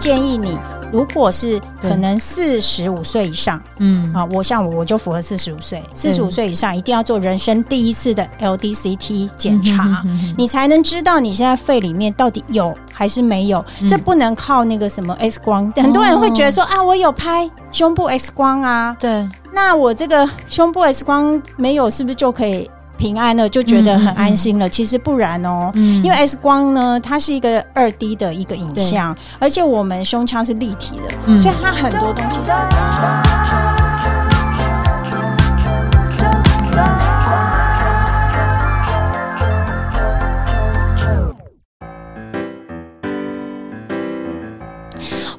建议你。如果是可能四十五岁以上，嗯啊，我像我我就符合四十五岁，四十五岁以上一定要做人生第一次的 LDCT 检查，你才能知道你现在肺里面到底有还是没有。这不能靠那个什么 X 光，很多人会觉得说啊，我有拍胸部 X 光啊，对，那我这个胸部 X 光没有，是不是就可以？平安了就觉得很安心了，嗯嗯嗯，其实不然哦，嗯、因为 X 光呢，它是一个二 D 的一个影像，而且我们胸腔是立体的，嗯、所以它很多东西是。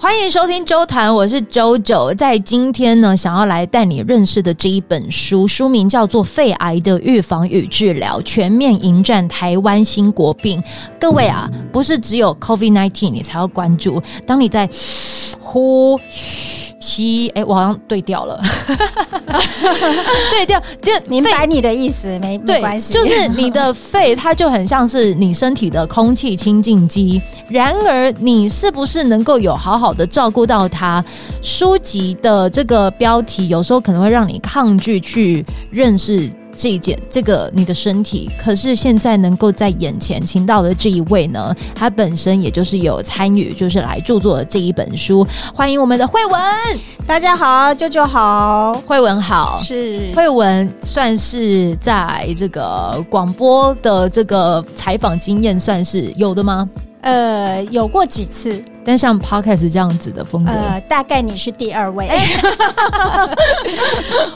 欢迎收听周团，我是 JoJo。在今天呢，想要来带你认识的这一本书，书名叫做《肺癌的预防与治疗：全面迎战台湾新国病》。各位啊，不是只有 COVID-19 你才要关注，当你在呼。吸，哎、欸，我好像对调了，对调，就明白你的意思，没没关系，就是你的肺，它就很像是你身体的空气清净机。然而，你是不是能够有好好的照顾到他？书籍的这个标题有时候可能会让你抗拒去认识。这一件，这个你的身体，可是现在能够在眼前请到的这一位呢，他本身也就是有参与，就是来著作的这一本书。欢迎我们的慧文，大家好，舅舅好，慧文好，是慧文，算是在这个广播的这个采访经验算是有的吗？呃，有过几次，但像 Podcast 这样子的风格，呃，大概你是第二位。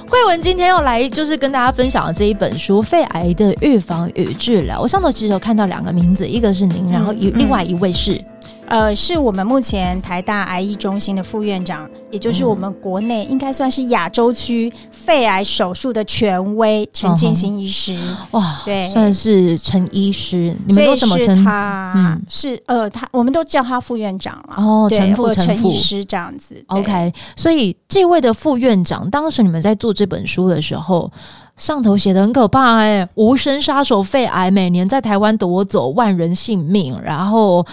慧文今天要来，就是跟大家分享的这一本书《肺癌的预防与治疗》。我上头其实有看到两个名字，一个是您，然后一、嗯、另外一位是。呃，是我们目前台大癌医中心的副院长，也就是我们国内应该算是亚洲区肺癌手术的权威陈进兴医师。哇，对，算是陈医师，你们都怎么称他？嗯，是呃，他我们都叫他副院长了。哦，陈副陈医师这样子。OK，所以这位的副院长，当时你们在做这本书的时候，上头写的很可怕哎、欸，无声杀手肺癌每年在台湾夺走万人性命，然后。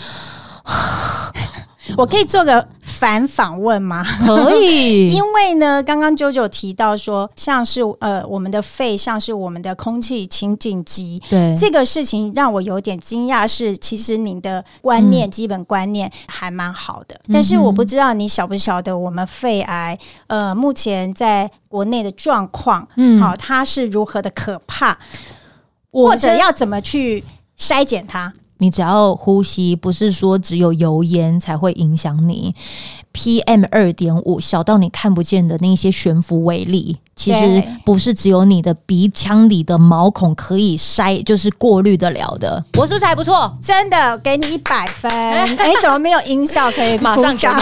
我可以做个反访问吗？可以，因为呢，刚刚 JoJo 提到说，像是呃，我们的肺像是我们的空气清净机，对这个事情让我有点惊讶。是其实您的观念、嗯、基本观念还蛮好的，但是我不知道你晓不晓得我们肺癌呃，目前在国内的状况，嗯，好，它是如何的可怕，或者要怎么去筛检它？你只要呼吸，不是说只有油烟才会影响你。PM 二点五小到你看不见的那些悬浮微粒。其实不是只有你的鼻腔里的毛孔可以筛，就是过滤得了的。我是不是还不错？真的，给你一百分。哎、欸，怎么没有音效可以马上讲？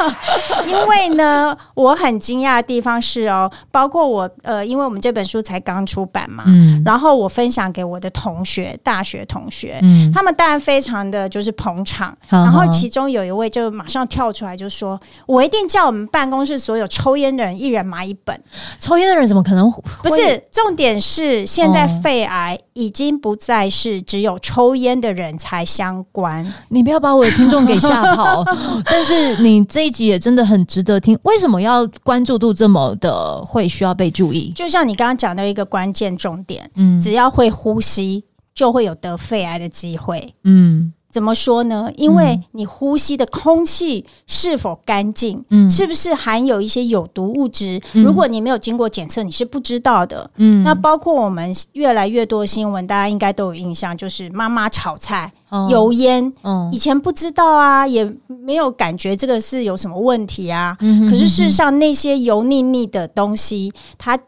因为呢，我很惊讶的地方是哦，包括我呃，因为我们这本书才刚出版嘛，嗯，然后我分享给我的同学，大学同学，嗯，他们当然非常的就是捧场，嗯、然后其中有一位就马上跳出来就说：“我一定叫我们办公室所有抽烟的人一人买一本。”抽烟的人怎么可能？不是，重点是现在肺癌已经不再是只有抽烟的人才相关。你不要把我的听众给吓跑。但是你这一集也真的很值得听。为什么要关注度这么的会需要被注意？就像你刚刚讲的一个关键重点，嗯，只要会呼吸，就会有得肺癌的机会。嗯。怎么说呢？因为你呼吸的空气是否干净，嗯，是不是含有一些有毒物质？嗯，如果你没有经过检测，你是不知道的。嗯，那包括我们越来越多的新闻，大家应该都有印象，就是妈妈炒菜，哦，油烟，嗯，以前不知道啊，也没有感觉这个是有什么问题啊。嗯哼哼哼，可是事实上，那些油腻腻的东西，它。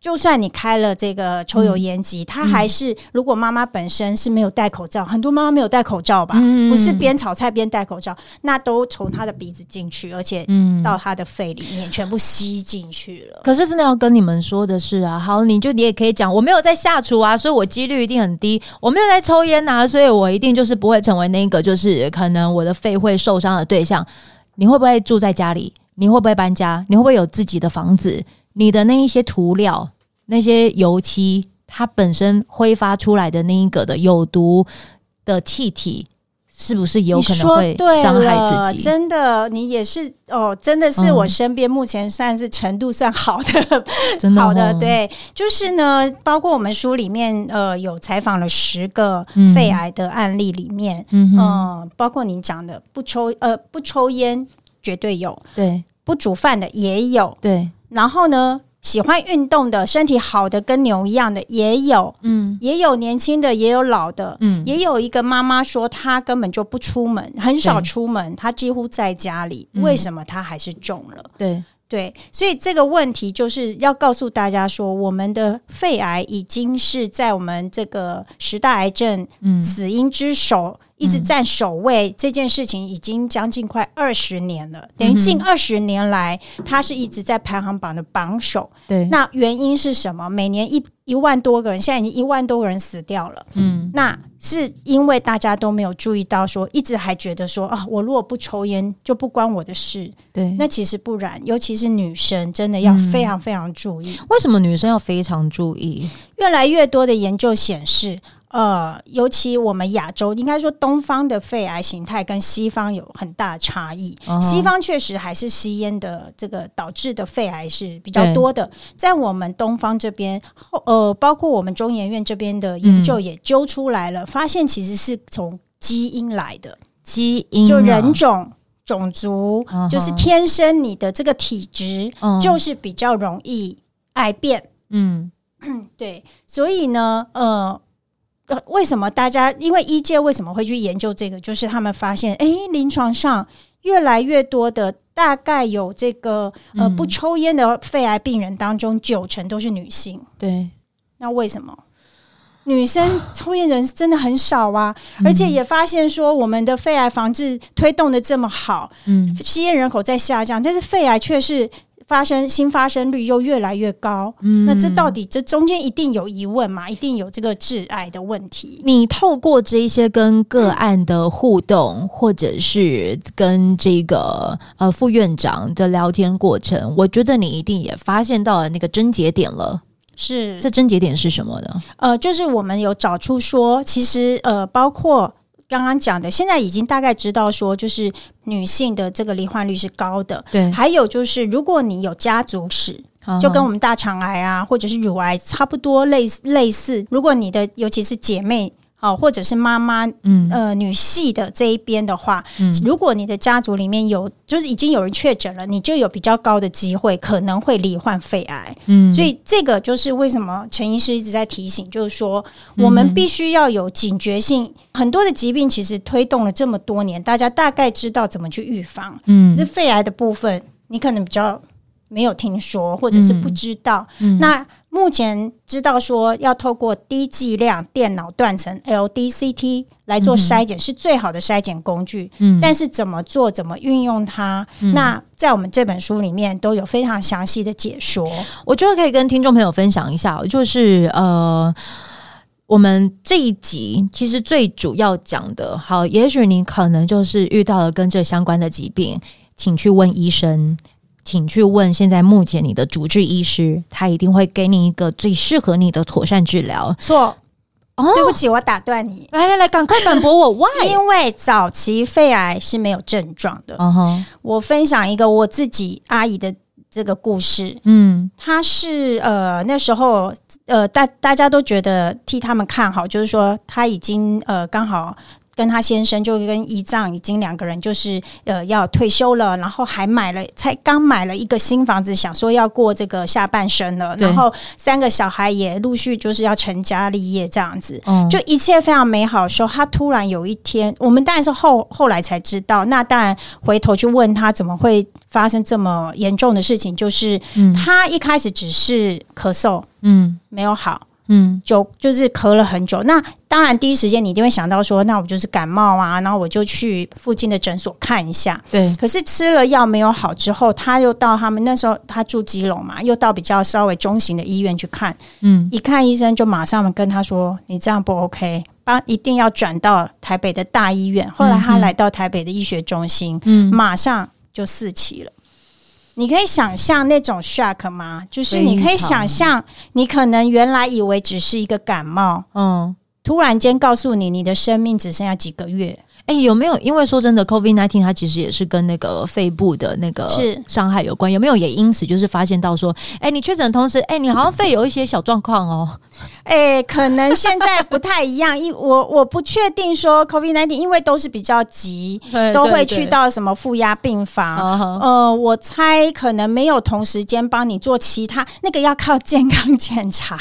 就算你开了这个抽油烟机，它还是如果妈妈本身是没有戴口罩，很多妈妈没有戴口罩吧？不是边炒菜边戴口罩，那都从她的鼻子进去，而且到她的肺里面全部吸进去了。可是真的要跟你们说的是啊，好，你就你也可以讲，我没有在下厨啊，所以我几率一定很低。我没有在抽烟啊，所以我一定就是不会成为那个就是可能我的肺会受伤的对象。你会不会住在家里？你会不会搬家？你会不会有自己的房子？你的那一些涂料、那些油漆，它本身挥发出来的那一个的有毒的气体，是不是有可能会伤害自己？真的，你也是哦，真的是我身边目前算是程度算好的，嗯、真的、哦、好的。对，就是呢，包括我们书里面呃有采访了十个肺癌的案例里面，嗯、呃，包括你讲的不抽呃不抽烟绝对有，对，不煮饭的也有，对，然后呢？喜欢运动的，身体好的跟牛一样的也有，嗯，也有年轻的，也有老的，嗯，也有一个妈妈说她根本就不出门，很少出门，她几乎在家里，为什么她还是中了？对对，所以这个问题就是要告诉大家说，我们的肺癌已经是在我们这个十大癌症死因之首。一直占首位，这件事情已经将近快二十年了，等于近二十年来，它是一直在排行榜的榜首。对，那原因是什么？每年一一万多个人，现在已经一万多个人死掉了。嗯，那是因为大家都没有注意到，说一直还觉得说啊，我如果不抽烟就不关我的事。对，那其实不然，尤其是女生，真的要非常非常注意。为什么女生要非常注意？越来越多的研究显示。呃，尤其我们亚洲，应该说东方的肺癌形态跟西方有很大的差异。Uh. 西方确实还是吸烟的这个导致的肺癌是比较多的，在我们东方这边，呃，包括我们中研院这边的研究也揪出来了，嗯、发现其实是从基因来的，基因、啊、就人种、种族，uh. 就是天生你的这个体质，uh. 就是比较容易癌变。嗯，对，所以呢，呃。为什么大家因为医界为什么会去研究这个？就是他们发现，哎，临床上越来越多的，大概有这个呃不抽烟的肺癌病人当中，九成都是女性。对，那为什么女生抽烟人真的很少啊？而且也发现说，我们的肺癌防治推动的这么好，嗯，吸烟人口在下降，但是肺癌却是。发生新发生率又越来越高，嗯，那这到底这中间一定有疑问嘛？一定有这个致癌的问题。你透过这一些跟个案的互动，嗯、或者是跟这个呃副院长的聊天过程，我觉得你一定也发现到了那个症结点了。是，这症结点是什么呢？呃，就是我们有找出说，其实呃，包括。刚刚讲的，现在已经大概知道说，就是女性的这个罹患率是高的。对，还有就是，如果你有家族史，就跟我们大肠癌啊，或者是乳癌差不多类似类似。如果你的尤其是姐妹。好，或者是妈妈，嗯，呃，女系的这一边的话，嗯，如果你的家族里面有，就是已经有人确诊了，你就有比较高的机会可能会罹患肺癌，嗯，所以这个就是为什么陈医师一直在提醒，就是说我们必须要有警觉性，嗯。很多的疾病其实推动了这么多年，大家大概知道怎么去预防，嗯，是肺癌的部分，你可能比较。没有听说，或者是不知道。嗯嗯、那目前知道说要透过低剂量电脑断层 LDCT 来做筛检，是最好的筛检工具。嗯，但是怎么做，怎么运用它，嗯，那在我们这本书里面都有非常详细的解说。我觉得可以跟听众朋友分享一下，就是呃，我们这一集其实最主要讲的，好，也许你可能就是遇到了跟这相关的疾病，请去问医生。请去问现在目前你的主治医师，他一定会给你一个最适合你的妥善治疗。错，哦，对不起，我打断你。来来来，赶快反驳我。Why？因为早期肺癌是没有症状的。嗯哼，我分享一个我自己阿姨的这个故事。嗯，她是呃那时候呃大大家都觉得替他们看好，就是说她已经呃刚好。跟他先生就跟姨丈已经两个人就是呃要退休了，然后还买了才刚买了一个新房子，想说要过这个下半生了，然后三个小孩也陆续就是要成家立业这样子，嗯，就一切非常美好的时候，他突然有一天，我们当然是后后来才知道，那当然回头去问他怎么会发生这么严重的事情，就是他一开始只是咳嗽，嗯，没有好。嗯，就就是咳了很久。那当然，第一时间你一定会想到说，那我就是感冒啊，然后我就去附近的诊所看一下。对。可是吃了药没有好之后，他又到他们那时候他住基隆嘛，又到比较稍微中型的医院去看。嗯。一看医生就马上跟他说：“你这样不 OK，帮一定要转到台北的大医院。”后来他来到台北的医学中心，嗯，马上就四期了。你可以想象那种 shock 吗？就是你可以想象，你可能原来以为只是一个感冒，嗯，突然间告诉你你的生命只剩下几个月。哎，有没有？因为说真的，COVID nineteen 它其实也是跟那个肺部的那个是伤害有关，有没有？也因此就是发现到说，哎，你确诊同时，哎，你好像肺有一些小状况哦。哎，可能现在不太一样，因我我不确定说 COVID nineteen，因为都是比较急，都会去到什么负压病房。呃，我猜可能没有同时间帮你做其他，那个要靠健康检查。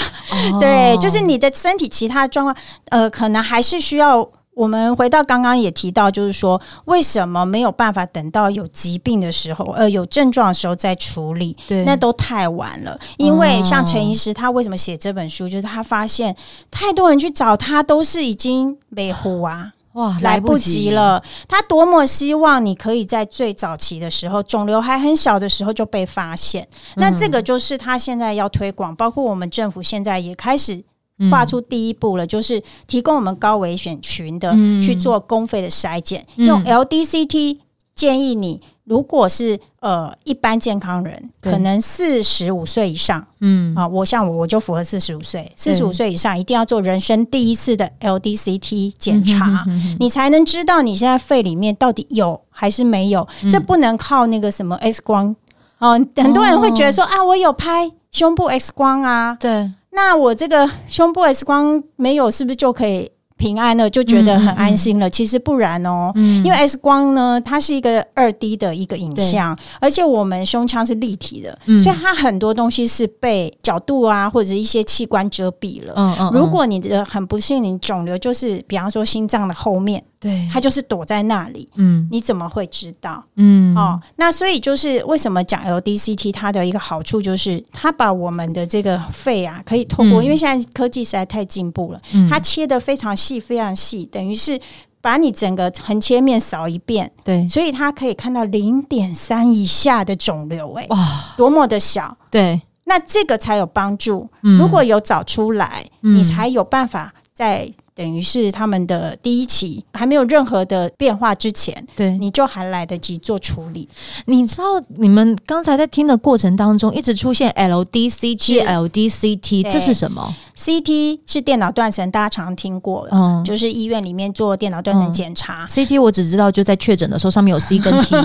对，就是你的身体其他状况，呃，可能还是需要。我们回到刚刚也提到，就是说为什么没有办法等到有疾病的时候，呃，有症状的时候再处理？对，那都太晚了。因为像陈医师，他为什么写这本书？就是他发现太多人去找他，都是已经没呼啊，哇，来不及了。他多么希望你可以在最早期的时候，肿瘤还很小的时候就被发现。那这个就是他现在要推广，包括我们政府现在也开始。画出第一步了，就是提供我们高危险群的去做公费的筛检，嗯、用 LDCT 建议你，如果是呃一般健康人，可能四十五岁以上，嗯。啊，我像我我就符合四十五岁，四十五岁以上一定要做人生第一次的 LDCT 检查，你才能知道你现在肺里面到底有还是没有，这不能靠那个什么 X 光。啊，很多人会觉得说啊，我有拍胸部 X 光啊，对。那我这个胸部 X 光没有，是不是就可以平安了？就觉得很安心了？嗯嗯嗯，其实不然哦，嗯、因为 X 光呢，它是一个二 D 的一个影像，而且我们胸腔是立体的，嗯、所以它很多东西是被角度啊或者一些器官遮蔽了。嗯嗯嗯，如果你的很不幸，你肿瘤就是比方说心脏的后面。对，他就是躲在那里，嗯，你怎么会知道？嗯，哦，那所以就是为什么讲 LDCT，它的一个好处就是它把我们的这个肺啊，可以透过，嗯、因为现在科技实在太进步了，嗯、它切的非常细，非常细，等于是把你整个横切面扫一遍，对，所以它可以看到零点三以下的肿瘤，欸，哎，哇，多么的小，对，那这个才有帮助。嗯、如果有找出来，嗯、你才有办法在。等于是他们的第一期还没有任何的变化之前，对，你就还来得及做处理。你知道，你们刚才在听的过程当中，一直出现 LDC、GLDCT，这是什么？CT 是电脑断层，大家常听过的，嗯，就是医院里面做电脑断层检查。CT 我只知道就在确诊的时候，上面有 C 跟 T，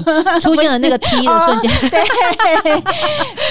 出现了那个 T 的瞬间。对，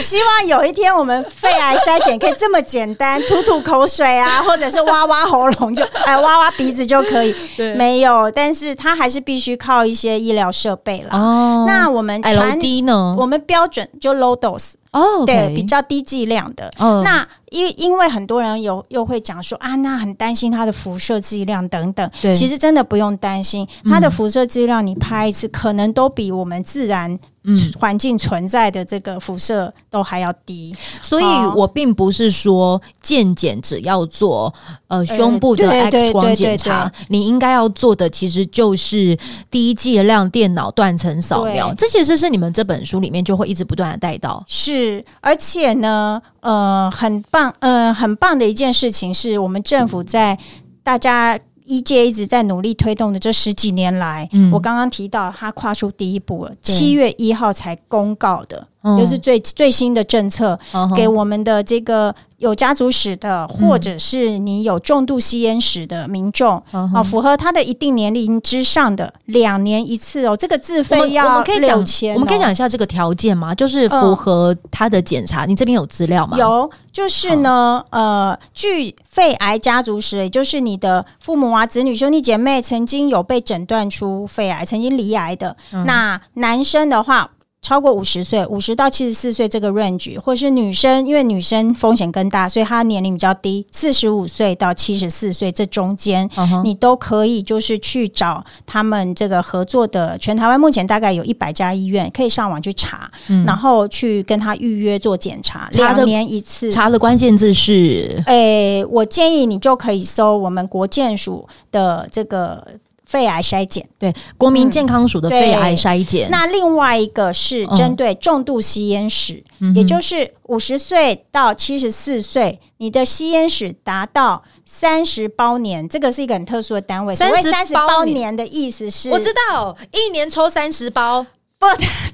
希望有一天我们肺癌筛检可以这么简单，吐吐口水啊，或者是挖挖喉咙就。挖挖鼻子就可以，对没有，但是它还是必须靠一些医疗设备啦。哦，那我们 LD 呢？我们标准就 low dose 哦，对，比较低剂量的。哦，那因因为很多人有又会讲说啊，那很担心它的辐射剂量等等。对，其实真的不用担心，它的辐射剂量你拍一次，可能都比我们自然。嗯，环境存在的这个辐射都还要低，所以我并不是说健检只要做呃胸部的 X 光检查，你应该要做的其实就是低剂量电脑断层扫描。这其实是你们这本书里面就会一直不断的带到。是，而且呢，呃，很棒，呃，很棒的一件事情是我们政府在大家。一届一直在努力推动的这十几年来，嗯、我刚刚提到他跨出第一步了，七月一号才公告的。就是最最新的政策，给我们的这个有家族史的，或者是你有重度吸烟史的民众，啊，符合他的一定年龄之上的，两年一次哦。这个自费要六千，我们可以讲一下这个条件吗？就是符合他的检查，你这边有资料吗？有，就是呢，呃，据肺癌家族史，也就是你的父母啊、子女、兄弟姐妹曾经有被诊断出肺癌，曾经罹癌的，那男生的话。超过五十岁，五十到七十四岁这个 range，或是女生，因为女生风险更大，所以她年龄比较低，四十五岁到七十四岁这中间，uh huh. 你都可以就是去找他们这个合作的。全台湾目前大概有一百家医院，可以上网去查，嗯、然后去跟他预约做检查，两年一次。查的关键字是，诶、欸，我建议你就可以搜我们国健署的这个。肺癌筛检，对国民健康署的肺癌筛检。那另外一个是针对重度吸烟史，嗯、也就是五十岁到七十四岁，你的吸烟史达到三十包年，这个是一个很特殊的单位。所谓三十包年的意思是，我知道一年抽三十包。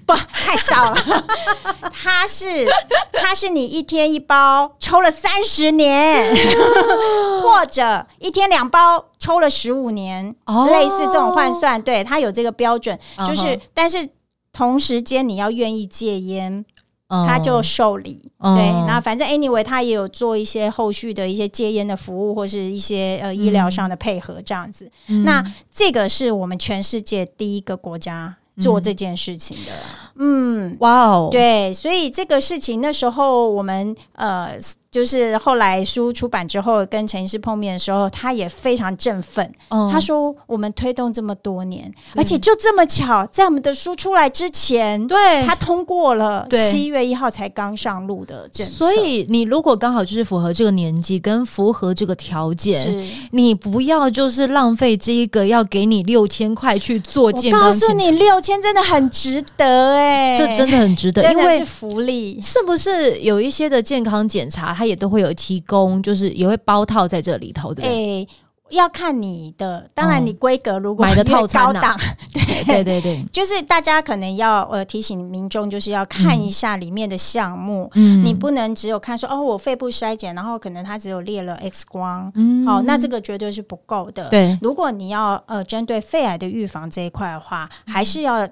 不 不。太少了，它是它是你一天一包抽了三十年，或者一天两包抽了十五年，哦、类似这种换算，对，它有这个标准，就是、uh. 但是同时间你要愿意戒烟。他就受理，嗯、对，那反正 anyway，他也有做一些后续的一些戒烟的服务，或是一些呃医疗上的配合这样子。嗯、那这个是我们全世界第一个国家做这件事情的。嗯，哇哦，对，所以这个事情那时候我们呃。就是后来书出版之后，跟陈医师碰面的时候，他也非常振奋。嗯、他说：“我们推动这么多年，而且就这么巧，在我们的书出来之前，对，他通过了七月一号才刚上路的政策。所以你如果刚好就是符合这个年纪，跟符合这个条件，你不要就是浪费这一个要给你六千块去做健康。我告诉你，六千真的很值得哎、欸，这真的很值得，因为是福利。是不是有一些的健康检查？”他也都会有提供，就是也会包套在这里头的。哎，要看你的，当然你规格如果买的套餐高档，对对对对，就是大家可能要呃提醒民众，就是要看一下里面的项目。嗯，你不能只有看说哦，我肺部筛检，然后可能它只有列了 X 光，嗯，好，那这个绝对是不够的。对，如果你要呃针对肺癌的预防这一块的话，还是要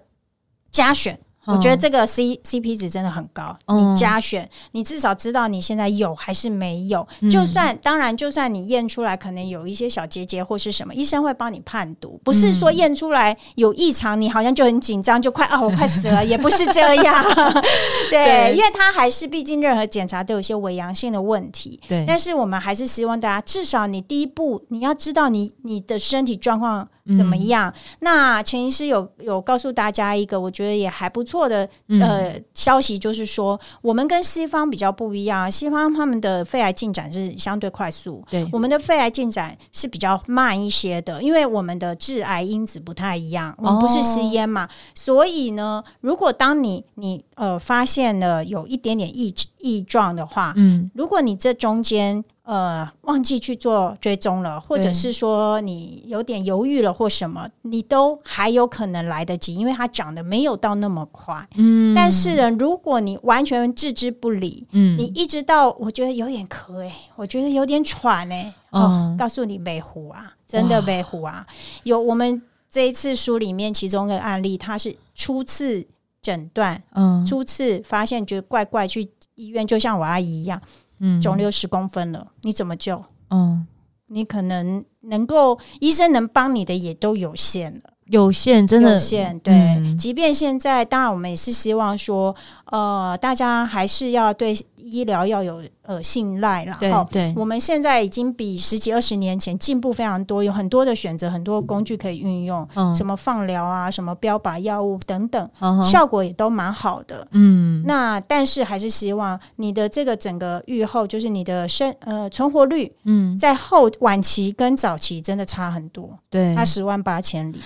加选。我觉得这个 C C P 值真的很高，你加选，你至少知道你现在有还是没有。就算当然，就算你验出来可能有一些小结节或是什么，医生会帮你判读，不是说验出来有异常，你好像就很紧张，就快啊，我快死了，也不是这样。对，因为他还是毕竟任何检查都有些伪阳性的问题。对，但是我们还是希望大家至少你第一步你要知道你你的身体状况。怎么样？嗯、那陈医师有有告诉大家一个我觉得也还不错的呃、嗯、消息，就是说我们跟西方比较不一样，西方他们的肺癌进展是相对快速，对，我们的肺癌进展是比较慢一些的，因为我们的致癌因子不太一样，我们不是吸烟嘛，哦、所以呢，如果当你你呃发现了有一点点异异状的话，嗯，如果你这中间。呃，忘记去做追踪了，或者是说你有点犹豫了或什么，你都还有可能来得及，因为它长得没有到那么快。嗯，但是呢，如果你完全置之不理，嗯，你一直到我觉得有点咳哎，我觉得有点喘哎，哦，哦，告诉你没糊啊，真的没糊啊。有我们这一次书里面其中的案例，它是初次诊断，嗯，初次发现觉得怪怪，去医院就像我阿姨一样。嗯，肿瘤十公分了，你怎么救？嗯，你可能能够医生能帮你的也都有限了。有限，真的有限。对，嗯、即便现在，当然我们也是希望说，呃，大家还是要对医疗要有呃信赖了。对，对，我们现在已经比十几二十年前进步非常多，有很多的选择，很多工具可以运用，嗯、什么放疗啊，什么标靶药物等等，嗯、效果也都蛮好的。嗯，那但是还是希望你的这个整个预后，就是你的生呃存活率，嗯，在后晚期跟早期真的差很多，对，差十万八千里。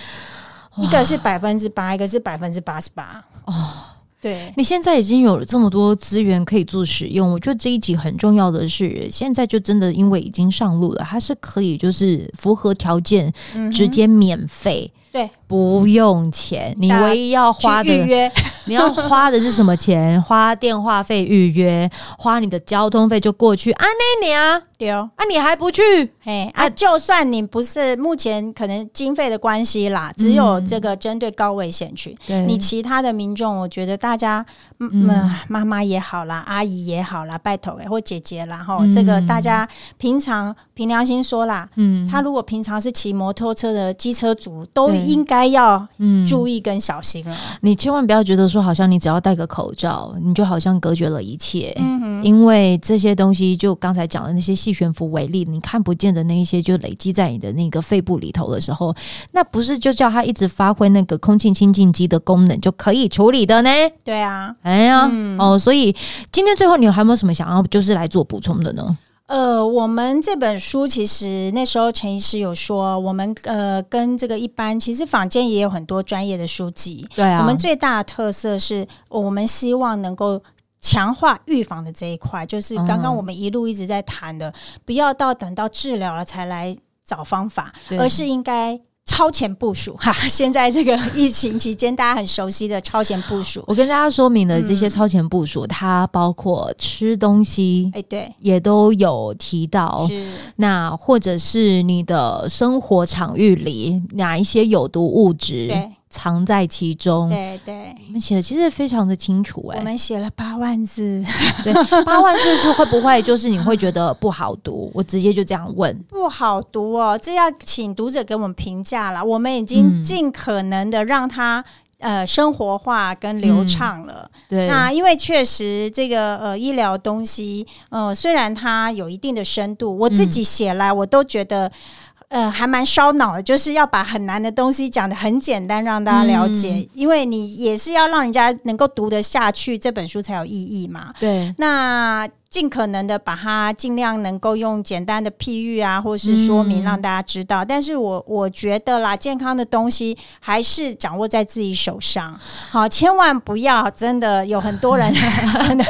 一个是百分之八，一个是百分之八十八。哦，对，你现在已经有了这么多资源可以做使用，我觉得这一集很重要的是，现在就真的因为已经上路了，它是可以就是符合条件，直接免费。嗯对，不用钱，你唯一要花的预约，你要花的是什么钱？花电话费预约，花你的交通费就过去啊？那你啊，对哦，啊你还不去？嘿啊，就算你不是目前可能经费的关系啦，只有这个针对高危险群，对你其他的民众，我觉得大家，嗯，妈妈也好啦，阿姨也好啦，拜托哎，或姐姐啦，哈，这个大家平常凭良心说啦，嗯，他如果平常是骑摩托车的机车族都。应该要注意跟小心了，嗯。你千万不要觉得说，好像你只要戴个口罩，你就好像隔绝了一切。因为这些东西，就刚才讲的那些细悬浮微粒，你看不见的那一些，就累积在你的那个肺部里头的时候，那不是就叫它一直发挥那个空气清净机的功能就可以处理的呢？对啊，哎呀，嗯、哦，所以今天最后你还有没有什么想要就是来做补充的呢？呃，我们这本书其实那时候陈医师有说，我们呃跟这个一般其实坊间也有很多专业的书籍。对啊，我们最大的特色是我们希望能够强化预防的这一块，就是刚刚我们一路一直在谈的，嗯、不要到等到治疗了才来找方法，而是应该超前部署哈，现在这个疫情期间，大家很熟悉的超前部署。我跟大家说明了这些超前部署，嗯、它包括吃东西，哎，对，也都有提到。那或者是你的生活场域里哪一些有毒物质？对。藏在其中，对对，我们写的其实非常的清楚哎、欸，我们写了八万字，对，八万字是会不会就是你会觉得不好读？我直接就这样问，不好读哦，这要请读者给我们评价了。我们已经尽可能的让它、嗯、呃生活化跟流畅了。嗯、对，那因为确实这个呃医疗东西，呃虽然它有一定的深度，我自己写来我都觉得。呃，还蛮烧脑的，就是要把很难的东西讲得很简单，让大家了解。嗯、因为你也是要让人家能够读得下去，这本书才有意义嘛。对，那。尽可能的把它尽量能够用简单的譬喻啊，或是说明让大家知道。嗯、但是我我觉得啦，健康的东西还是掌握在自己手上。好，千万不要真的有很多人 真的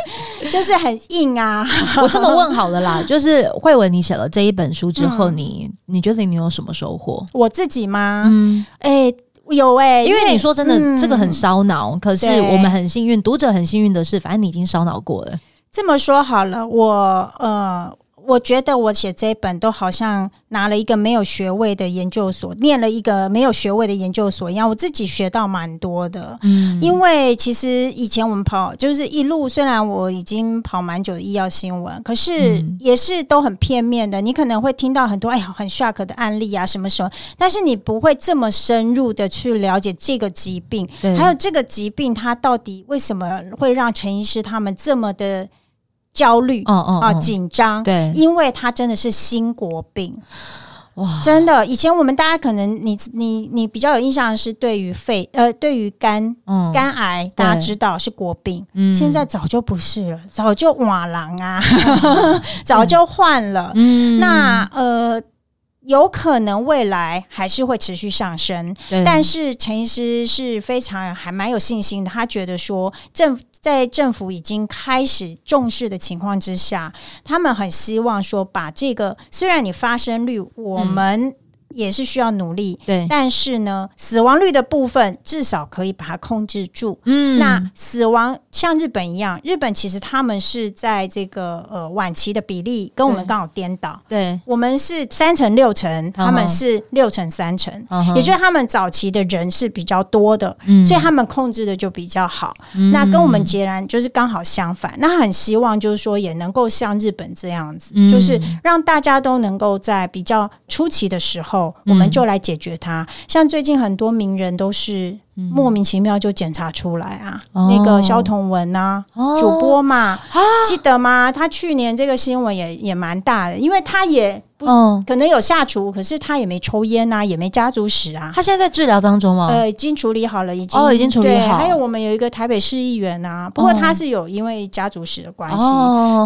就是很硬啊。我这么问好了啦，就是慧文，你写了这一本书之后，你、嗯、你觉得你有什么收获？我自己吗？嗯，哎、欸，有哎、欸，因为你说真的，嗯、这个很烧脑。可是我们很幸运，读者很幸运的是，反正你已经烧脑过了。这么说好了，我呃，我觉得我写这一本都好像拿了一个没有学位的研究所，念了一个没有学位的研究所一样。我自己学到蛮多的，嗯，因为其实以前我们跑就是一路，虽然我已经跑蛮久的医药新闻，可是也是都很片面的。你可能会听到很多哎呀很 shock 的案例啊，什么什么，但是你不会这么深入的去了解这个疾病，对还有这个疾病它到底为什么会让陈医师他们这么的。焦虑，嗯嗯啊，紧张，对，因为它真的是新国病，哇，真的。以前我们大家可能你你你比较有印象的是对于肺呃对于肝嗯。肝癌，大家知道是国病，嗯，现在早就不是了，早就瓦郎啊，早就换了，嗯，那呃。有可能未来还是会持续上升，但是陈医师是非常还蛮有信心的。他觉得说，政在政府已经开始重视的情况之下，他们很希望说，把这个虽然你发生率我们、嗯。也是需要努力，对，但是呢，死亡率的部分至少可以把它控制住。嗯，那死亡像日本一样，日本其实他们是在这个呃晚期的比例跟我们刚好颠倒。对，我们是三成六成，他们是六成三成，也就是他们早期的人是比较多的，所以他们控制的就比较好。那跟我们截然就是刚好相反。那很希望就是说也能够像日本这样子，就是让大家都能够在比较初期的时候。我们就来解决它。像最近很多名人都是莫名其妙就检查出来啊，那个萧彤雯啊，主播嘛，记得吗？他去年这个新闻也也蛮大的，因为他也不可能有下厨，可是他也没抽烟啊，也没家族史啊。他现在在治疗当中吗？呃，已经处理好了，已经哦，已经处理好。还有我们有一个台北市议员啊，不过他是有因为家族史的关系，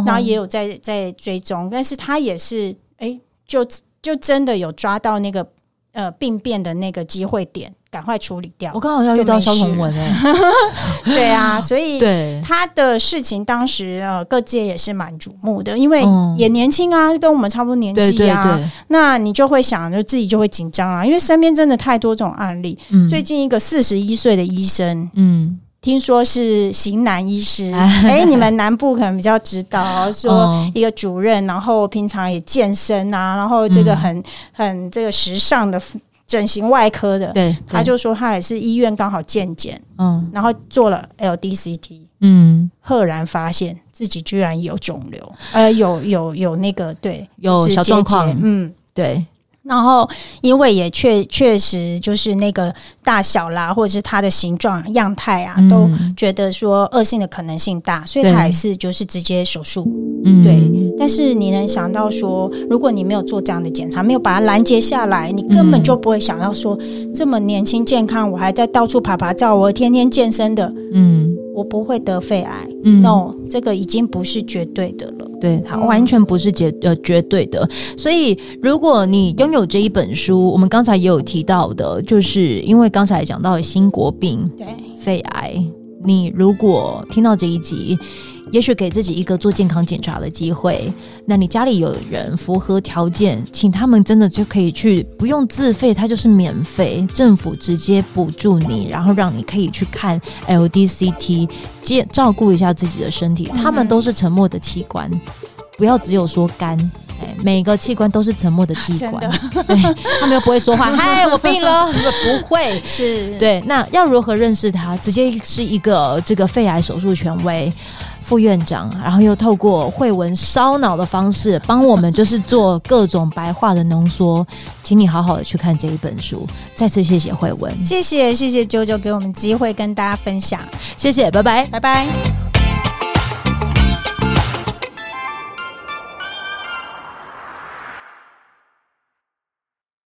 然后也有在在追踪，但是他也是哎就。就真的有抓到那个呃病变的那个机会点，赶快处理掉。我刚好要遇到萧彤雯哎，对啊，所以对他的事情当时呃各界也是蛮瞩目的，因为也年轻啊，跟我们差不多年纪啊，那你就会想就自己就会紧张啊，因为身边真的太多这种案例。嗯，最近一个四十一岁的医生，嗯。听说是型男医师，哎，你们南部可能比较知道，说一个主任，然后平常也健身啊，然后这个很很这个时尚的整形外科的，对，他就说他也是医院刚好健检，嗯，然后做了 LDCT，嗯，赫然发现自己居然有肿瘤，呃，有有有那个对，有小状况，嗯，对。然后，因为也确确实就是那个大小啦，或者是它的形状样态啊，嗯、都觉得说恶性的可能性大，所以他还是就是直接手术。嗯，对，但是你能想到说，如果你没有做这样的检查，没有把它拦截下来，你根本就不会想到说，这么年轻健康，我还在到处爬爬照，我天天健身的，嗯。我不会得肺癌，嗯，no，这个已经不是绝对的了，对，它完全不是绝呃绝对的。所以，如果你拥有这一本书，我们刚才也有提到的，就是因为刚才讲到新国病，对，肺癌。你如果听到这一集，也许给自己一个做健康检查的机会。那你家里有人符合条件，请他们真的就可以去，不用自费，它就是免费，政府直接补助你，然后让你可以去看 LDCT，接照顾一下自己的身体。他们都是沉默的器官，不要只有说肝，哎，每个器官都是沉默的器官，对，他们又不会说话，嗨，我病了，不会，是对。那要如何认识他？直接是一个这个肺癌手术权威。副院长，然后又透过慧文烧脑的方式帮我们，就是做各种白话的浓缩，请你好好的去看这一本书。再次谢谢慧文，谢谢谢谢啾啾给我们机会跟大家分享，谢谢，拜拜，拜拜。